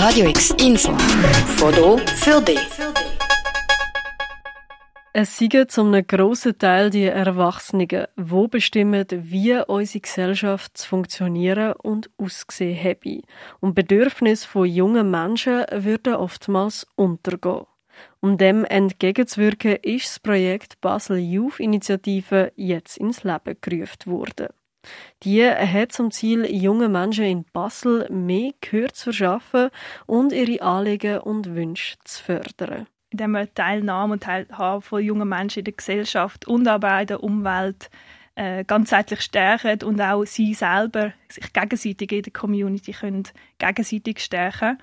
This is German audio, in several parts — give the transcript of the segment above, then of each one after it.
Radio X Info. Foto für dich. Es sind zum grossen Teil die Erwachsenen, die bestimmen, wie unsere Gesellschaft zu funktionieren und aussehen habe. Und Bedürfnisse von jungen Menschen würden oftmals untergehen. Um dem entgegenzuwirken, ist das Projekt Basel Youth Initiative jetzt ins Leben gerufen worden. Die hat zum Ziel, jungen Menschen in Basel mehr Gehör zu verschaffen und ihre Anliegen und Wünsche zu fördern. Indem wir Teilnahme und Teilhabe von jungen Menschen in der Gesellschaft und aber auch in der Umwelt äh, ganzheitlich stärken und auch sie selber sich gegenseitig in der Community können gegenseitig stärken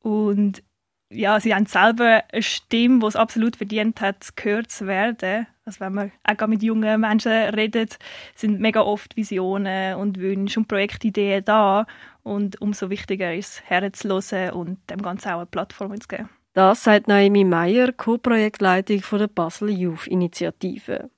und ja, sie haben selber eine Stimme, die es absolut verdient hat, gehört zu werden. Also wenn man auch mit jungen Menschen redet, sind mega oft Visionen und Wünsche und Projektideen da. Und umso wichtiger ist es, herzuhören und dem Ganzen auch eine Plattform zu geben. Das sagt Naomi Meyer, Co-Projektleitung der Basel Youth Initiative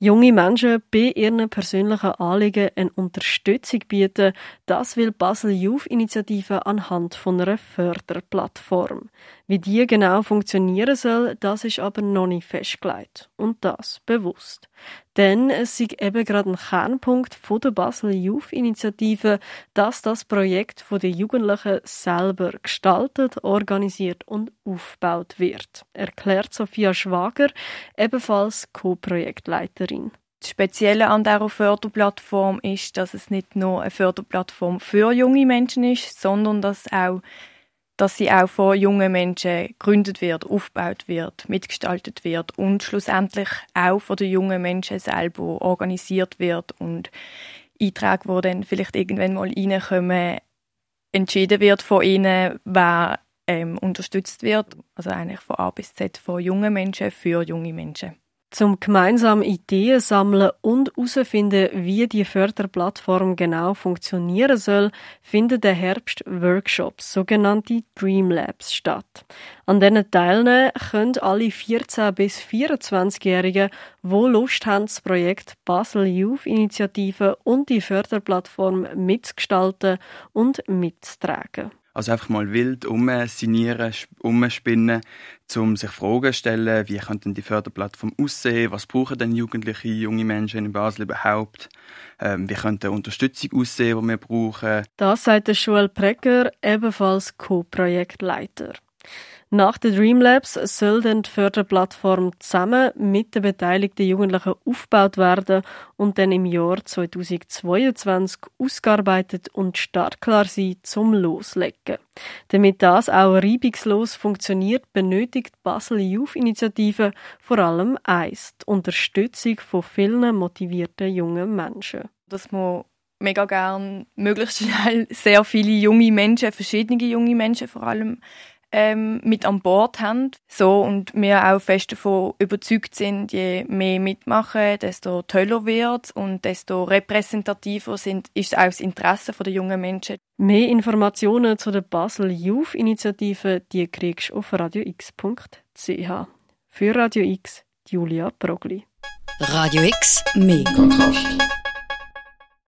junge Menschen bei ihren persönlichen Anliegen eine Unterstützung bieten, das will Basel Youth Initiative anhand von einer Förderplattform. Wie die genau funktionieren soll, das ist aber noch nicht festgelegt. Und das bewusst. Denn es ist eben gerade ein Kernpunkt von der Basel Youth Initiative, dass das Projekt von den Jugendlichen selber gestaltet, organisiert und aufgebaut wird, erklärt Sophia Schwager, ebenfalls Co-Projektleiterin. Das Spezielle an dieser Förderplattform ist, dass es nicht nur eine Förderplattform für junge Menschen ist, sondern dass auch dass sie auch von jungen Menschen gegründet wird, aufgebaut wird, mitgestaltet wird und schlussendlich auch von den jungen Menschen selber organisiert wird und Einträge, die dann vielleicht irgendwann mal reinkommen, entschieden wird von ihnen, wer ähm, unterstützt wird. Also eigentlich von A bis Z von jungen Menschen für junge Menschen. Zum gemeinsam Ideen sammeln und herausfinden, wie die Förderplattform genau funktionieren soll, finden der Herbst Workshops, sogenannte Dream Labs, statt. An denen teilnehmen können alle 14- bis 24-Jährigen, die Lust haben, das Projekt Basel Youth Initiative und die Förderplattform mitzugestalten und mitzutragen. Also einfach mal wild umsinieren, umspinnen, um sich Fragen zu stellen, wie könnte die Förderplattform aussehen, was brauchen denn Jugendliche, junge Menschen in Basel überhaupt, ähm, wie könnte Unterstützung aussehen, die wir brauchen. Das sagt der Precker, ebenfalls Co-Projektleiter. Nach den Dreamlabs soll dann die Förderplattform zusammen mit den beteiligten Jugendlichen aufgebaut werden und dann im Jahr 2022 ausgearbeitet und startklar sein zum Loslegen. Damit das auch reibungslos funktioniert, benötigt Basel Youth Initiative vor allem eins, die Unterstützung von vielen motivierten jungen Menschen. Dass man mega gern möglichst schnell sehr viele junge Menschen, verschiedene junge Menschen vor allem, ähm, mit an Bord haben. So, und wir auch fest davon überzeugt sind, je mehr mitmachen, desto toller wird und desto repräsentativer sind, ist auch das Interesse der jungen Menschen. Mehr Informationen zu der Basel Youth Initiative, die kriegst du auf radiox.ch. Für Radio X, Julia Progli. Radio X, mehr Kontrast.